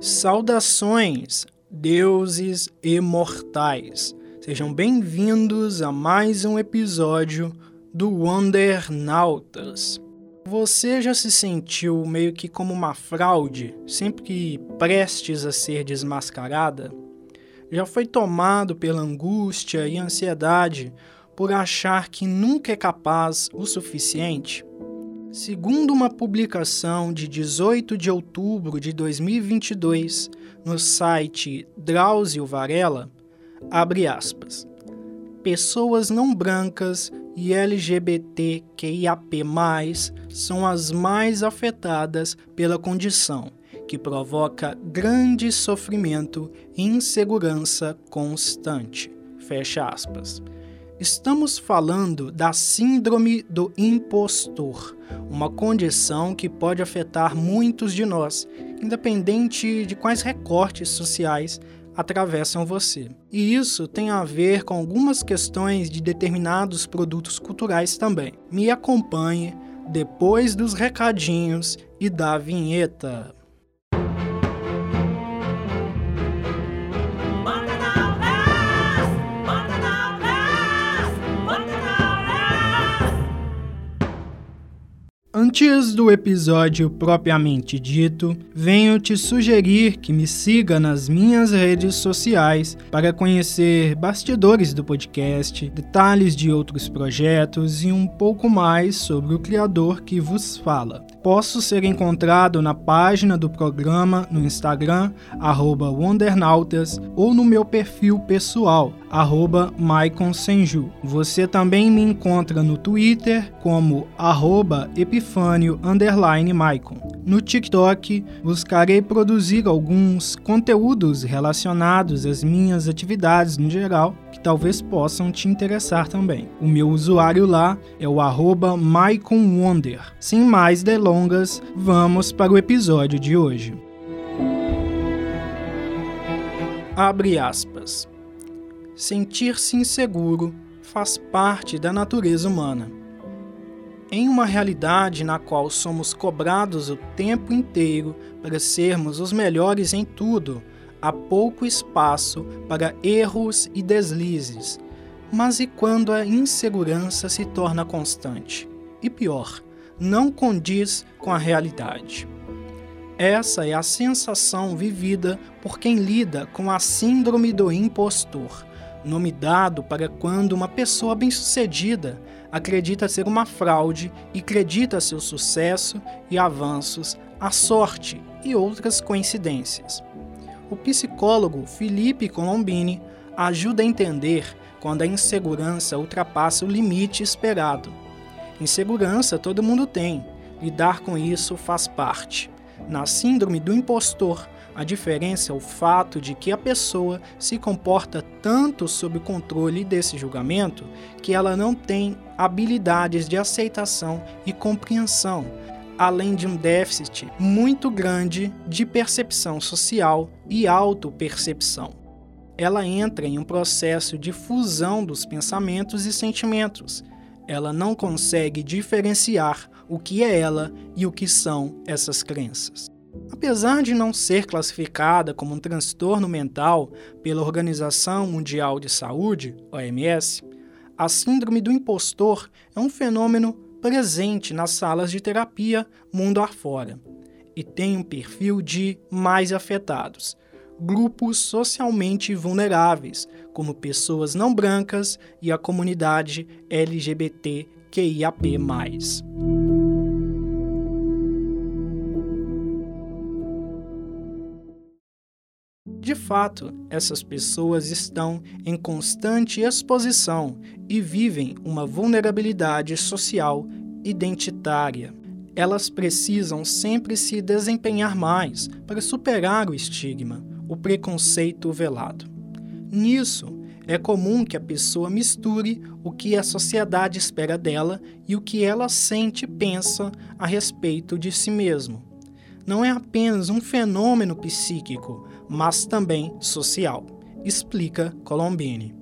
Saudações, deuses imortais. Sejam bem-vindos a mais um episódio do Wondernautas. Você já se sentiu meio que como uma fraude, sempre que prestes a ser desmascarada? Já foi tomado pela angústia e ansiedade por achar que nunca é capaz o suficiente? Segundo uma publicação de 18 de outubro de 2022 no site Drauzio Varela, abre aspas, pessoas não brancas e LGBTQIAP+, são as mais afetadas pela condição, que provoca grande sofrimento e insegurança constante. Fecha aspas. Estamos falando da Síndrome do Impostor, uma condição que pode afetar muitos de nós, independente de quais recortes sociais atravessam você. E isso tem a ver com algumas questões de determinados produtos culturais também. Me acompanhe depois dos recadinhos e da vinheta. Antes do episódio propriamente dito, venho te sugerir que me siga nas minhas redes sociais para conhecer bastidores do podcast, detalhes de outros projetos e um pouco mais sobre o criador que vos fala. Posso ser encontrado na página do programa no Instagram, Wondernautas, ou no meu perfil pessoal, arroba Senju. Você também me encontra no Twitter como arroba Epifânio Maicon. No TikTok, buscarei produzir alguns conteúdos relacionados às minhas atividades no geral, que talvez possam te interessar também. O meu usuário lá é o arroba Wonder. Sem mais delongas, vamos para o episódio de hoje. Abre aspas. Sentir-se inseguro faz parte da natureza humana. Em uma realidade na qual somos cobrados o tempo inteiro para sermos os melhores em tudo, há pouco espaço para erros e deslizes. Mas e quando a insegurança se torna constante? E pior, não condiz com a realidade. Essa é a sensação vivida por quem lida com a síndrome do impostor nome dado para quando uma pessoa bem-sucedida acredita ser uma fraude e acredita seu sucesso e avanços à sorte e outras coincidências. O psicólogo Felipe Colombini ajuda a entender quando a insegurança ultrapassa o limite esperado. Insegurança todo mundo tem, lidar com isso faz parte. Na síndrome do impostor, a diferença é o fato de que a pessoa se comporta tanto sob o controle desse julgamento que ela não tem habilidades de aceitação e compreensão, além de um déficit muito grande de percepção social e autopercepção. Ela entra em um processo de fusão dos pensamentos e sentimentos. Ela não consegue diferenciar o que é ela e o que são essas crenças. Apesar de não ser classificada como um transtorno mental pela Organização Mundial de Saúde, OMS, a síndrome do impostor é um fenômeno presente nas salas de terapia mundo afora e tem um perfil de mais afetados, grupos socialmente vulneráveis, como pessoas não brancas e a comunidade LGBTQIAP+. Fato, essas pessoas estão em constante exposição e vivem uma vulnerabilidade social identitária. Elas precisam sempre se desempenhar mais para superar o estigma, o preconceito velado. Nisso, é comum que a pessoa misture o que a sociedade espera dela e o que ela sente e pensa a respeito de si mesmo. Não é apenas um fenômeno psíquico, mas também social, explica Colombini.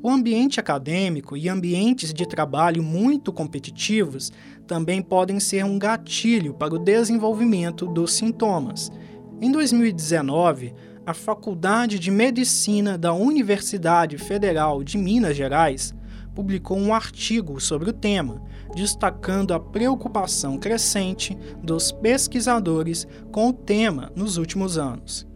O ambiente acadêmico e ambientes de trabalho muito competitivos também podem ser um gatilho para o desenvolvimento dos sintomas. Em 2019, a Faculdade de Medicina da Universidade Federal de Minas Gerais publicou um artigo sobre o tema, destacando a preocupação crescente dos pesquisadores com o tema nos últimos anos.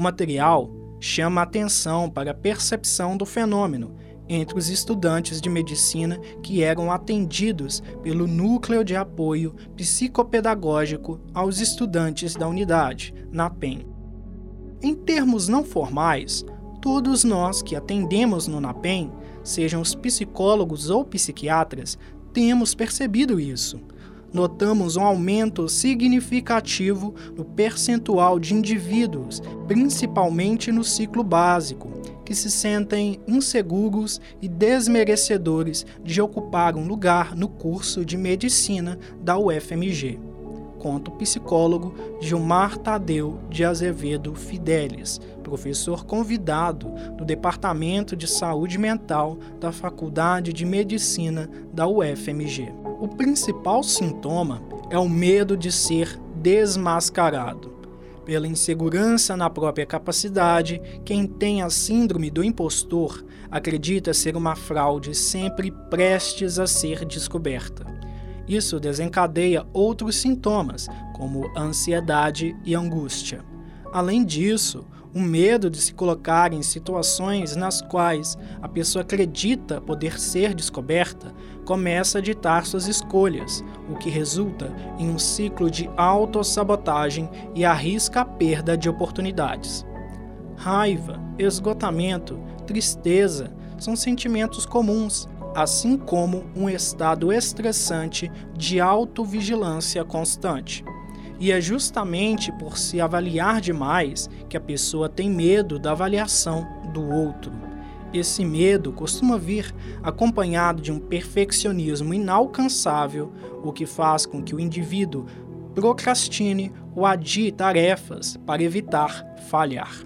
O material chama atenção para a percepção do fenômeno entre os estudantes de medicina que eram atendidos pelo Núcleo de Apoio Psicopedagógico aos Estudantes da Unidade, na PEN. Em termos não formais, todos nós que atendemos no NAPEM, sejam os psicólogos ou psiquiatras, temos percebido isso. Notamos um aumento significativo no percentual de indivíduos, principalmente no ciclo básico, que se sentem inseguros e desmerecedores de ocupar um lugar no curso de medicina da UFMG. Conta o psicólogo Gilmar Tadeu de Azevedo Fidelis, professor convidado do Departamento de Saúde Mental da Faculdade de Medicina da UFMG. O principal sintoma é o medo de ser desmascarado pela insegurança na própria capacidade, quem tem a síndrome do impostor acredita ser uma fraude sempre prestes a ser descoberta. Isso desencadeia outros sintomas, como ansiedade e angústia. Além disso, o medo de se colocar em situações nas quais a pessoa acredita poder ser descoberta começa a ditar suas escolhas, o que resulta em um ciclo de autossabotagem e arrisca a perda de oportunidades. Raiva, esgotamento, tristeza são sentimentos comuns, assim como um estado estressante de autovigilância constante. E é justamente por se avaliar demais que a pessoa tem medo da avaliação do outro. Esse medo costuma vir acompanhado de um perfeccionismo inalcançável, o que faz com que o indivíduo procrastine ou adie tarefas para evitar falhar.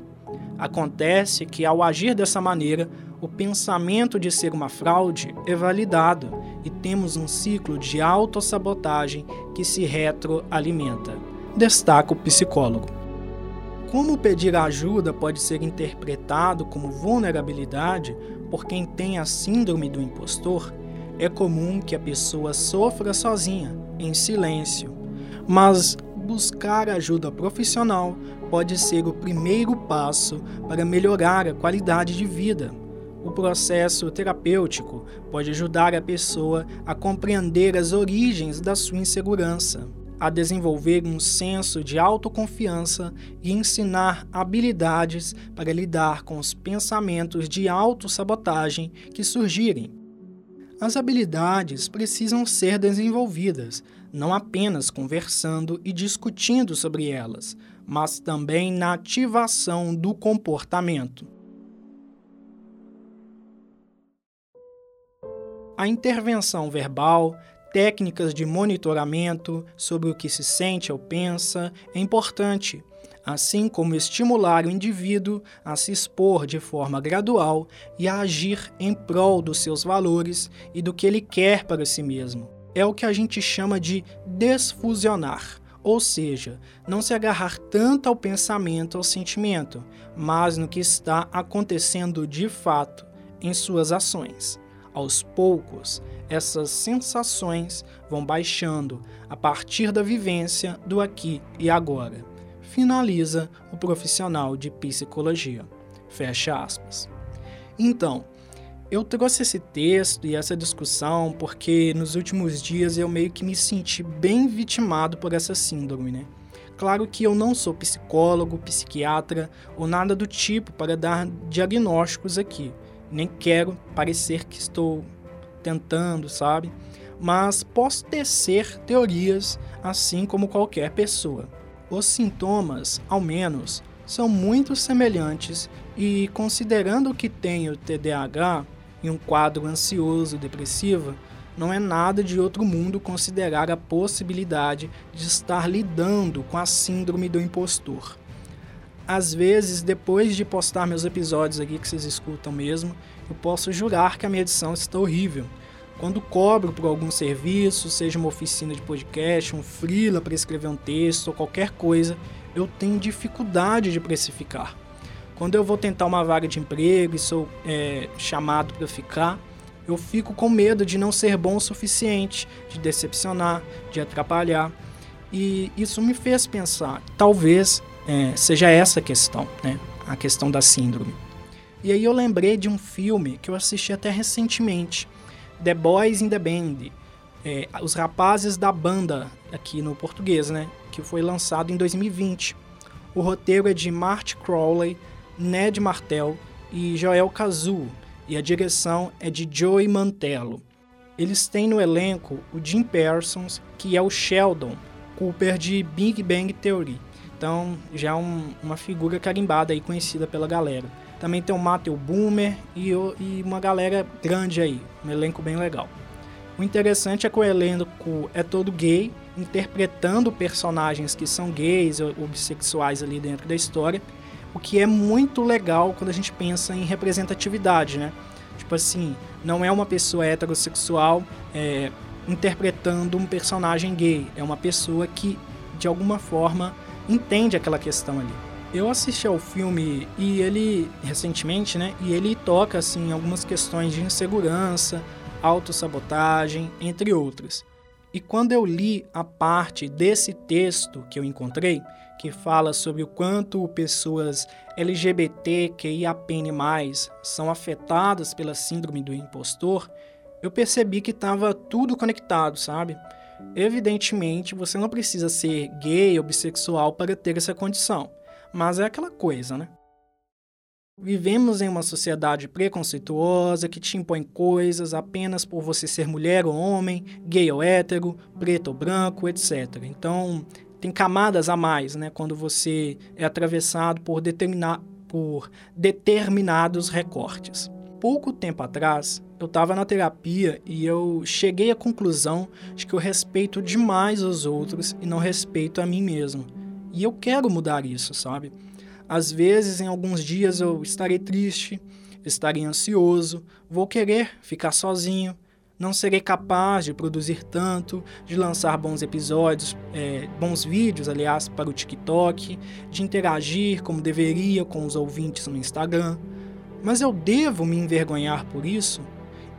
Acontece que, ao agir dessa maneira, o pensamento de ser uma fraude é validado e temos um ciclo de autossabotagem que se retroalimenta. Destaca o psicólogo. Como pedir ajuda pode ser interpretado como vulnerabilidade por quem tem a síndrome do impostor, é comum que a pessoa sofra sozinha, em silêncio. Mas buscar ajuda profissional pode ser o primeiro passo para melhorar a qualidade de vida o processo terapêutico pode ajudar a pessoa a compreender as origens da sua insegurança, a desenvolver um senso de autoconfiança e ensinar habilidades para lidar com os pensamentos de autossabotagem que surgirem. As habilidades precisam ser desenvolvidas, não apenas conversando e discutindo sobre elas, mas também na ativação do comportamento. A intervenção verbal, técnicas de monitoramento sobre o que se sente ou pensa é importante, assim como estimular o indivíduo a se expor de forma gradual e a agir em prol dos seus valores e do que ele quer para si mesmo. É o que a gente chama de desfusionar. Ou seja, não se agarrar tanto ao pensamento, ao sentimento, mas no que está acontecendo de fato em suas ações. Aos poucos, essas sensações vão baixando a partir da vivência do aqui e agora. Finaliza o profissional de psicologia. Fecha aspas. Então, eu trouxe esse texto e essa discussão porque nos últimos dias eu meio que me senti bem vitimado por essa síndrome, né? Claro que eu não sou psicólogo, psiquiatra ou nada do tipo para dar diagnósticos aqui nem quero parecer que estou tentando, sabe? Mas posso tecer teorias assim como qualquer pessoa. Os sintomas, ao menos, são muito semelhantes e, considerando que tenho TDAH e um quadro ansioso depressivo, não é nada de outro mundo considerar a possibilidade de estar lidando com a síndrome do impostor às vezes, depois de postar meus episódios aqui que vocês escutam mesmo, eu posso jurar que a minha edição está horrível. Quando cobro por algum serviço, seja uma oficina de podcast, um freela para escrever um texto ou qualquer coisa, eu tenho dificuldade de precificar. Quando eu vou tentar uma vaga de emprego e sou é, chamado para ficar, eu fico com medo de não ser bom o suficiente, de decepcionar, de atrapalhar. E isso me fez pensar, talvez é, seja essa a questão, né? A questão da síndrome. E aí eu lembrei de um filme que eu assisti até recentemente, The Boys in the Band, é, Os Rapazes da Banda, aqui no português, né? Que foi lançado em 2020. O roteiro é de Marty Crowley, Ned Martel e Joel Kazu, e a direção é de Joey Mantello. Eles têm no elenco o Jim Parsons, que é o Sheldon Cooper de Big Bang Theory. Então, já é um, uma figura carimbada e conhecida pela galera. Também tem o Matthew Boomer e, e uma galera grande aí, um elenco bem legal. O interessante é que o elenco é todo gay, interpretando personagens que são gays ou bissexuais ali dentro da história, o que é muito legal quando a gente pensa em representatividade, né? Tipo assim, não é uma pessoa heterossexual é, interpretando um personagem gay, é uma pessoa que de alguma forma entende aquela questão ali. Eu assisti ao filme e ele recentemente, né? E ele toca assim algumas questões de insegurança, autossabotagem, entre outras. E quando eu li a parte desse texto que eu encontrei, que fala sobre o quanto pessoas LGBTQIAPN+, são afetadas pela síndrome do impostor, eu percebi que estava tudo conectado, sabe? Evidentemente, você não precisa ser gay ou bissexual para ter essa condição, mas é aquela coisa, né? Vivemos em uma sociedade preconceituosa que te impõe coisas apenas por você ser mulher ou homem, gay ou hétero, preto ou branco, etc. Então, tem camadas a mais, né, quando você é atravessado por, determinar, por determinados recortes. Pouco tempo atrás, eu estava na terapia e eu cheguei à conclusão de que eu respeito demais os outros e não respeito a mim mesmo. E eu quero mudar isso, sabe? Às vezes, em alguns dias, eu estarei triste, estarei ansioso, vou querer ficar sozinho, não serei capaz de produzir tanto, de lançar bons episódios, é, bons vídeos, aliás, para o TikTok, de interagir como deveria com os ouvintes no Instagram. Mas eu devo me envergonhar por isso?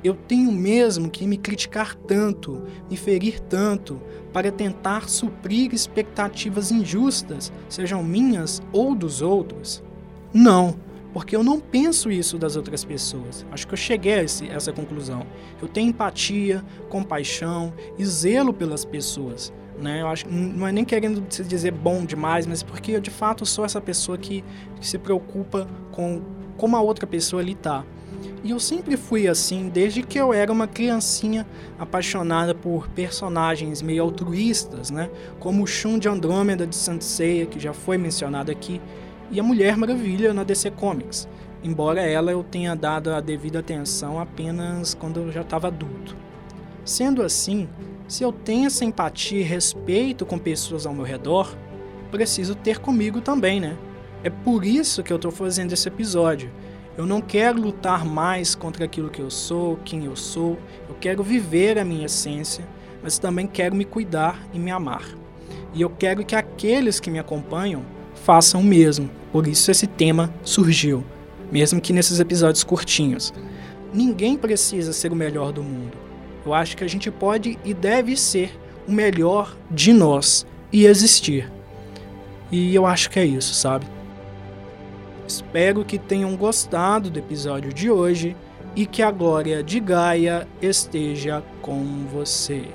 Eu tenho mesmo que me criticar tanto, me ferir tanto, para tentar suprir expectativas injustas, sejam minhas ou dos outros? Não, porque eu não penso isso das outras pessoas. Acho que eu cheguei a esse, essa conclusão. Eu tenho empatia, compaixão e zelo pelas pessoas. Né? Eu acho, não é nem querendo se dizer bom demais, mas porque eu de fato sou essa pessoa que, que se preocupa com como a outra pessoa ali está. E eu sempre fui assim desde que eu era uma criancinha apaixonada por personagens meio altruístas, né? Como o Shun de Andrômeda de Saint Seiya, que já foi mencionado aqui, e a Mulher Maravilha na DC Comics, embora ela eu tenha dado a devida atenção apenas quando eu já estava adulto. Sendo assim, se eu tenho essa empatia e respeito com pessoas ao meu redor, preciso ter comigo também, né? É por isso que eu estou fazendo esse episódio eu não quero lutar mais contra aquilo que eu sou, quem eu sou. Eu quero viver a minha essência, mas também quero me cuidar e me amar. E eu quero que aqueles que me acompanham façam o mesmo. Por isso esse tema surgiu, mesmo que nesses episódios curtinhos. Ninguém precisa ser o melhor do mundo. Eu acho que a gente pode e deve ser o melhor de nós e existir. E eu acho que é isso, sabe? Espero que tenham gostado do episódio de hoje e que a glória de Gaia esteja com você.